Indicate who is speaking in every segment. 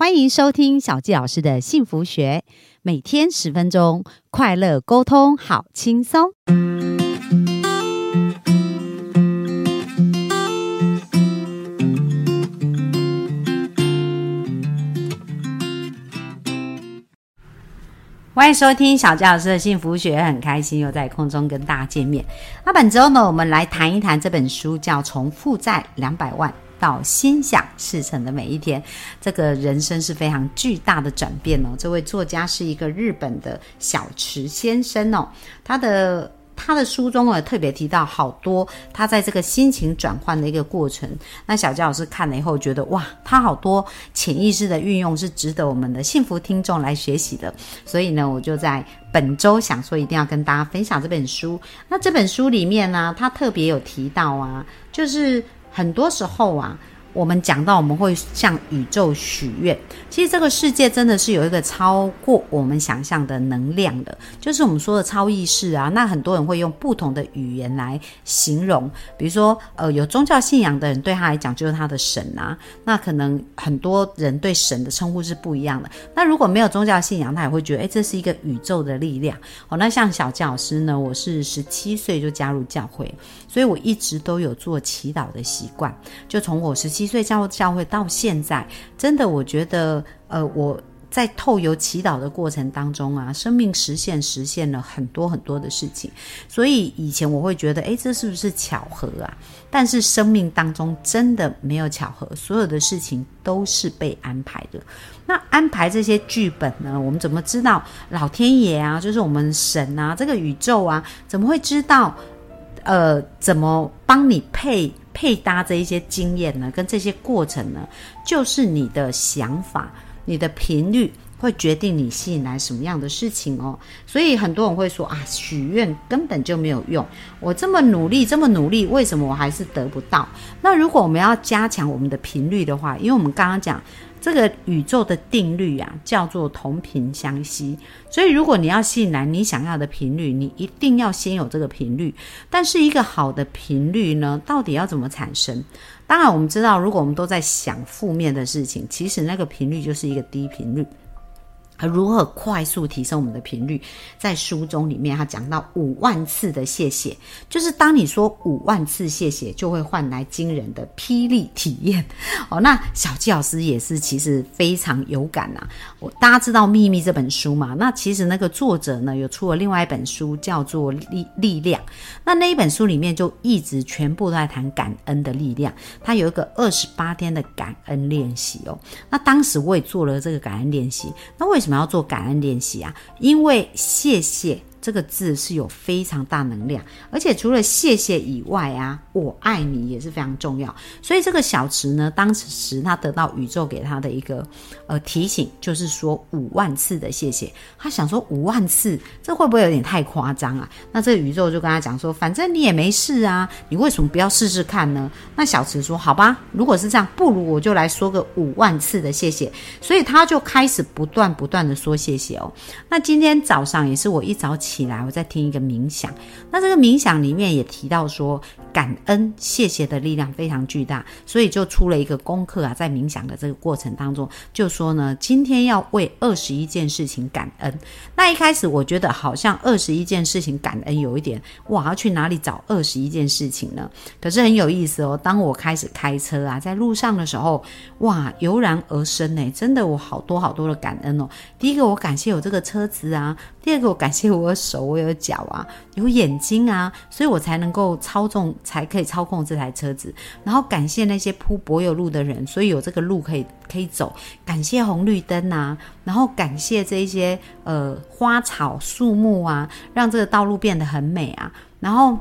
Speaker 1: 欢迎收听小纪老师的幸福学，每天十分钟，快乐沟通，好轻松。欢迎收听小纪老师的幸福学，很开心又在空中跟大家见面。那本周呢，我们来谈一谈这本书，叫《从负债两百万》。到心想事成的每一天，这个人生是非常巨大的转变哦。这位作家是一个日本的小池先生哦，他的他的书中啊特别提到好多他在这个心情转换的一个过程。那小佳老师看了以后觉得哇，他好多潜意识的运用是值得我们的幸福听众来学习的。所以呢，我就在本周想说一定要跟大家分享这本书。那这本书里面呢，他特别有提到啊，就是。很多时候啊。我们讲到我们会向宇宙许愿，其实这个世界真的是有一个超过我们想象的能量的，就是我们说的超意识啊。那很多人会用不同的语言来形容，比如说，呃，有宗教信仰的人对他来讲就是他的神啊。那可能很多人对神的称呼是不一样的。那如果没有宗教信仰，他也会觉得，哎，这是一个宇宙的力量。哦，那像小教师呢，我是十七岁就加入教会，所以我一直都有做祈祷的习惯，就从我十七。岁加入教会到现在，真的，我觉得，呃，我在透油祈祷的过程当中啊，生命实现实现了很多很多的事情。所以以前我会觉得，哎，这是不是巧合啊？但是生命当中真的没有巧合，所有的事情都是被安排的。那安排这些剧本呢？我们怎么知道老天爷啊，就是我们神啊，这个宇宙啊，怎么会知道？呃，怎么帮你配？配搭这一些经验呢，跟这些过程呢，就是你的想法、你的频率会决定你吸引来什么样的事情哦。所以很多人会说啊，许愿根本就没有用，我这么努力，这么努力，为什么我还是得不到？那如果我们要加强我们的频率的话，因为我们刚刚讲。这个宇宙的定律啊，叫做同频相吸。所以，如果你要吸引来你想要的频率，你一定要先有这个频率。但是，一个好的频率呢，到底要怎么产生？当然，我们知道，如果我们都在想负面的事情，其实那个频率就是一个低频率。如何快速提升我们的频率？在书中里面，他讲到五万次的谢谢，就是当你说五万次谢谢，就会换来惊人的霹雳体验。哦，那小纪老师也是，其实非常有感呐。我大家知道《秘密》这本书嘛？那其实那个作者呢，有出了另外一本书，叫做《力力量》。那那一本书里面就一直全部都在谈感恩的力量。他有一个二十八天的感恩练习哦。那当时我也做了这个感恩练习。那为什么？我们要做感恩练习啊，因为谢谢。这个字是有非常大能量，而且除了谢谢以外啊，我爱你也是非常重要。所以这个小池呢，当时他得到宇宙给他的一个呃提醒，就是说五万次的谢谢。他想说五万次，这会不会有点太夸张啊？那这个宇宙就跟他讲说，反正你也没事啊，你为什么不要试试看呢？那小池说，好吧，如果是这样，不如我就来说个五万次的谢谢。所以他就开始不断不断的说谢谢哦。那今天早上也是我一早起。起来，我在听一个冥想。那这个冥想里面也提到说，感恩、谢谢的力量非常巨大，所以就出了一个功课啊。在冥想的这个过程当中，就说呢，今天要为二十一件事情感恩。那一开始我觉得好像二十一件事情感恩有一点，哇，要去哪里找二十一件事情呢？可是很有意思哦。当我开始开车啊，在路上的时候，哇，油然而生呢，真的我好多好多的感恩哦。第一个，我感谢有这个车子啊；第二个，我感谢我。手我有脚啊，有眼睛啊，所以我才能够操纵，才可以操控这台车子。然后感谢那些铺柏油路的人，所以有这个路可以可以走。感谢红绿灯啊，然后感谢这一些呃花草树木啊，让这个道路变得很美啊。然后。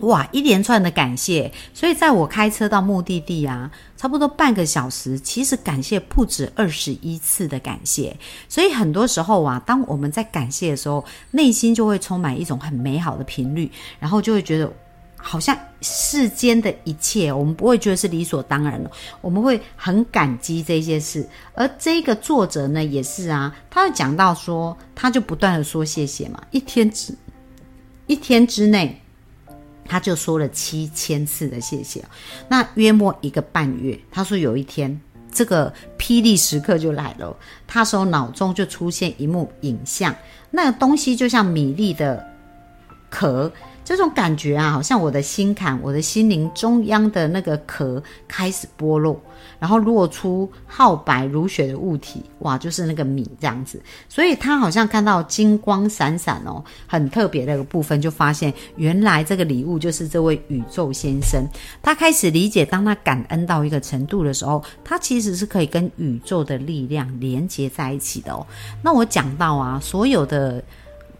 Speaker 1: 哇，一连串的感谢，所以在我开车到目的地啊，差不多半个小时，其实感谢不止二十一次的感谢。所以很多时候啊，当我们在感谢的时候，内心就会充满一种很美好的频率，然后就会觉得好像世间的一切，我们不会觉得是理所当然的，我们会很感激这些事。而这个作者呢，也是啊，他讲到说，他就不断的说谢谢嘛，一天之一天之内。他就说了七千次的谢谢，那约莫一个半月。他说有一天，这个霹雳时刻就来了，他说脑中就出现一幕影像，那个东西就像米粒的壳。这种感觉啊，好像我的心坎，我的心灵中央的那个壳开始剥落，然后落出皓白如雪的物体，哇，就是那个米这样子。所以他好像看到金光闪闪哦，很特别的一个部分，就发现原来这个礼物就是这位宇宙先生。他开始理解，当他感恩到一个程度的时候，他其实是可以跟宇宙的力量连接在一起的哦。那我讲到啊，所有的。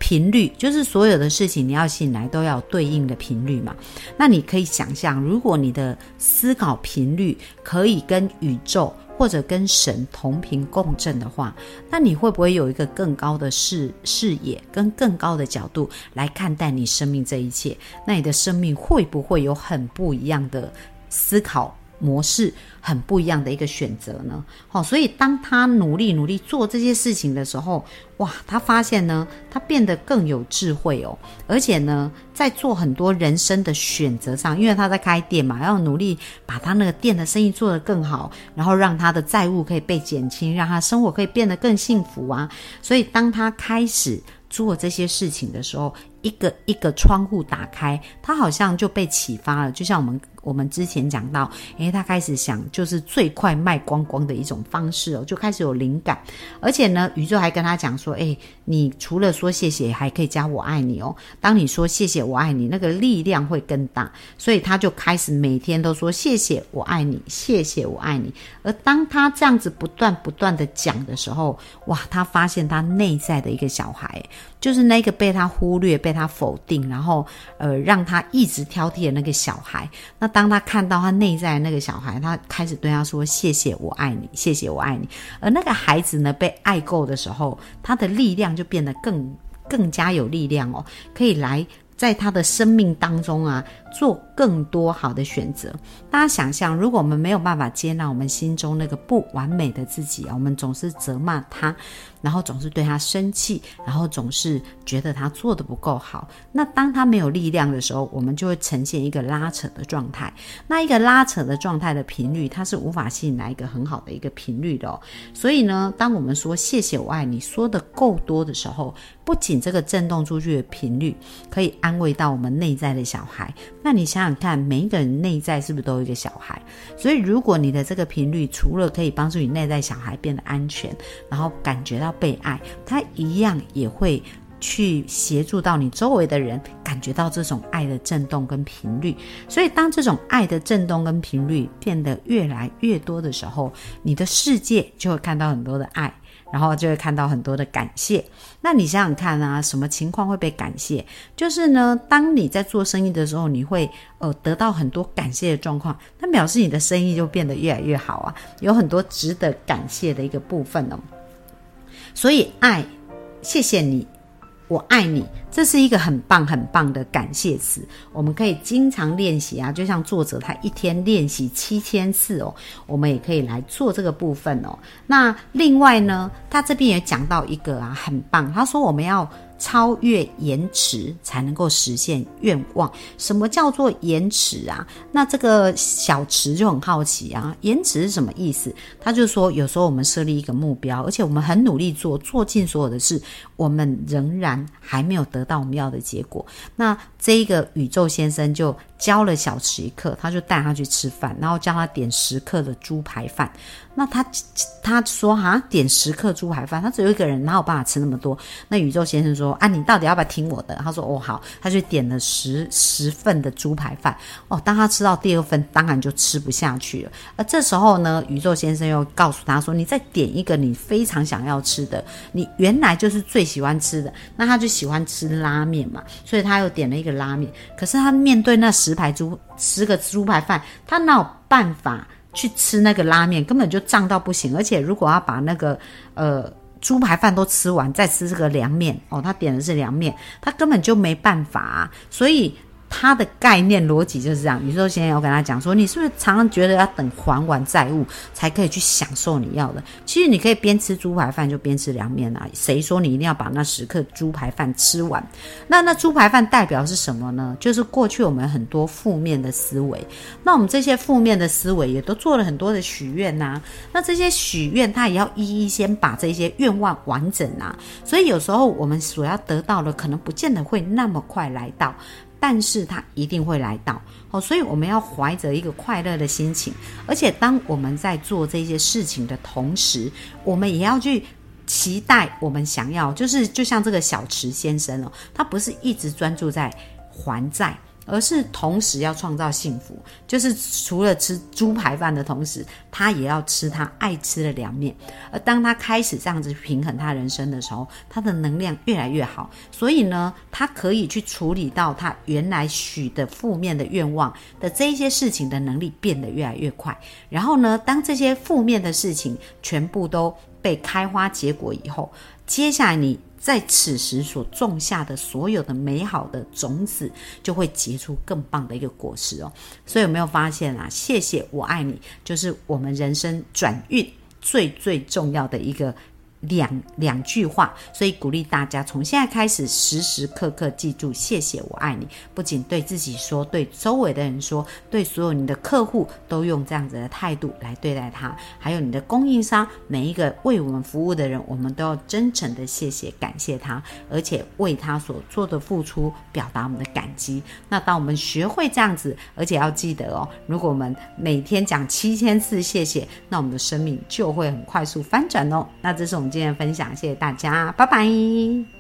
Speaker 1: 频率就是所有的事情，你要醒来都要对应的频率嘛。那你可以想象，如果你的思考频率可以跟宇宙或者跟神同频共振的话，那你会不会有一个更高的视视野，跟更高的角度来看待你生命这一切？那你的生命会不会有很不一样的思考？模式很不一样的一个选择呢，好，所以当他努力努力做这些事情的时候，哇，他发现呢，他变得更有智慧哦，而且呢，在做很多人生的选择上，因为他在开店嘛，要努力把他那个店的生意做得更好，然后让他的债务可以被减轻，让他生活可以变得更幸福啊，所以当他开始做这些事情的时候，一个一个窗户打开，他好像就被启发了，就像我们。我们之前讲到，诶，他开始想就是最快卖光光的一种方式哦，就开始有灵感，而且呢，宇宙还跟他讲说，诶，你除了说谢谢，还可以加我爱你哦。当你说谢谢我爱你，那个力量会更大，所以他就开始每天都说谢谢我爱你，谢谢我爱你。而当他这样子不断不断的讲的时候，哇，他发现他内在的一个小孩，就是那个被他忽略、被他否定，然后呃，让他一直挑剔的那个小孩，那。当他看到他内在那个小孩，他开始对他说：“谢谢，我爱你，谢谢，我爱你。”而那个孩子呢，被爱够的时候，他的力量就变得更更加有力量哦，可以来在他的生命当中啊，做更多好的选择。大家想象，如果我们没有办法接纳我们心中那个不完美的自己啊，我们总是责骂他。然后总是对他生气，然后总是觉得他做的不够好。那当他没有力量的时候，我们就会呈现一个拉扯的状态。那一个拉扯的状态的频率，它是无法吸引来一个很好的一个频率的。哦。所以呢，当我们说“谢谢我爱你”说的够多的时候，不仅这个震动出去的频率可以安慰到我们内在的小孩，那你想想看，每一个人内在是不是都有一个小孩？所以如果你的这个频率除了可以帮助你内在小孩变得安全，然后感觉到。被爱，他一样也会去协助到你周围的人，感觉到这种爱的震动跟频率。所以，当这种爱的震动跟频率变得越来越多的时候，你的世界就会看到很多的爱，然后就会看到很多的感谢。那你想想看啊，什么情况会被感谢？就是呢，当你在做生意的时候，你会呃得到很多感谢的状况，那表示你的生意就变得越来越好啊，有很多值得感谢的一个部分哦。所以爱，谢谢你，我爱你，这是一个很棒很棒的感谢词。我们可以经常练习啊，就像作者他一天练习七千次哦，我们也可以来做这个部分哦。那另外呢，他这边也讲到一个啊，很棒，他说我们要。超越延迟才能够实现愿望。什么叫做延迟啊？那这个小池就很好奇啊，延迟是什么意思？他就说，有时候我们设立一个目标，而且我们很努力做，做尽所有的事，我们仍然还没有得到我们要的结果。那这一个宇宙先生就教了小池一课，他就带他去吃饭，然后叫他点十克的猪排饭。那他他说哈，点十克猪排饭，他只有一个人，哪有办法吃那么多？那宇宙先生说啊，你到底要不要听我的？他说哦好，他就点了十十份的猪排饭。哦，当他吃到第二份，当然就吃不下去了。而这时候呢，宇宙先生又告诉他说，你再点一个你非常想要吃的，你原来就是最喜欢吃的。那他就喜欢吃拉面嘛，所以他又点了一个拉面。可是他面对那十十排猪十个猪排饭，他哪有办法？去吃那个拉面根本就胀到不行，而且如果要把那个呃猪排饭都吃完，再吃这个凉面哦，他点的是凉面，他根本就没办法。所以他的概念逻辑就是这样。宇宙先生要跟他讲说，你是不是常常觉得要等还完债务才可以去享受你要的？其实你可以边吃猪排饭就边吃凉面啊。谁说你一定要把那十克猪排饭吃完？那那猪排饭代表是什么呢？就是过去我们很多负面的思维。那我们这些负面的思维也都做了很多的许愿呐。那这些许愿，他也要一一先把这些愿望完整啊。所以有时候我们所要得到的，可能不见得会那么快来到。但是它一定会来到哦，所以我们要怀着一个快乐的心情，而且当我们在做这些事情的同时，我们也要去期待我们想要，就是就像这个小池先生哦，他不是一直专注在还债。而是同时要创造幸福，就是除了吃猪排饭的同时，他也要吃他爱吃的凉面。而当他开始这样子平衡他人生的时候，他的能量越来越好，所以呢，他可以去处理到他原来许的负面的愿望的这一些事情的能力变得越来越快。然后呢，当这些负面的事情全部都被开花结果以后，接下来你。在此时所种下的所有的美好的种子，就会结出更棒的一个果实哦。所以有没有发现啊？谢谢我爱你，就是我们人生转运最最重要的一个。两两句话，所以鼓励大家从现在开始时时刻刻记住“谢谢我爱你”。不仅对自己说，对周围的人说，对所有你的客户都用这样子的态度来对待他。还有你的供应商，每一个为我们服务的人，我们都要真诚的谢谢、感谢他，而且为他所做的付出表达我们的感激。那当我们学会这样子，而且要记得哦，如果我们每天讲七千次谢谢，那我们的生命就会很快速翻转哦。那这是我们。今天分享，谢谢大家，拜拜。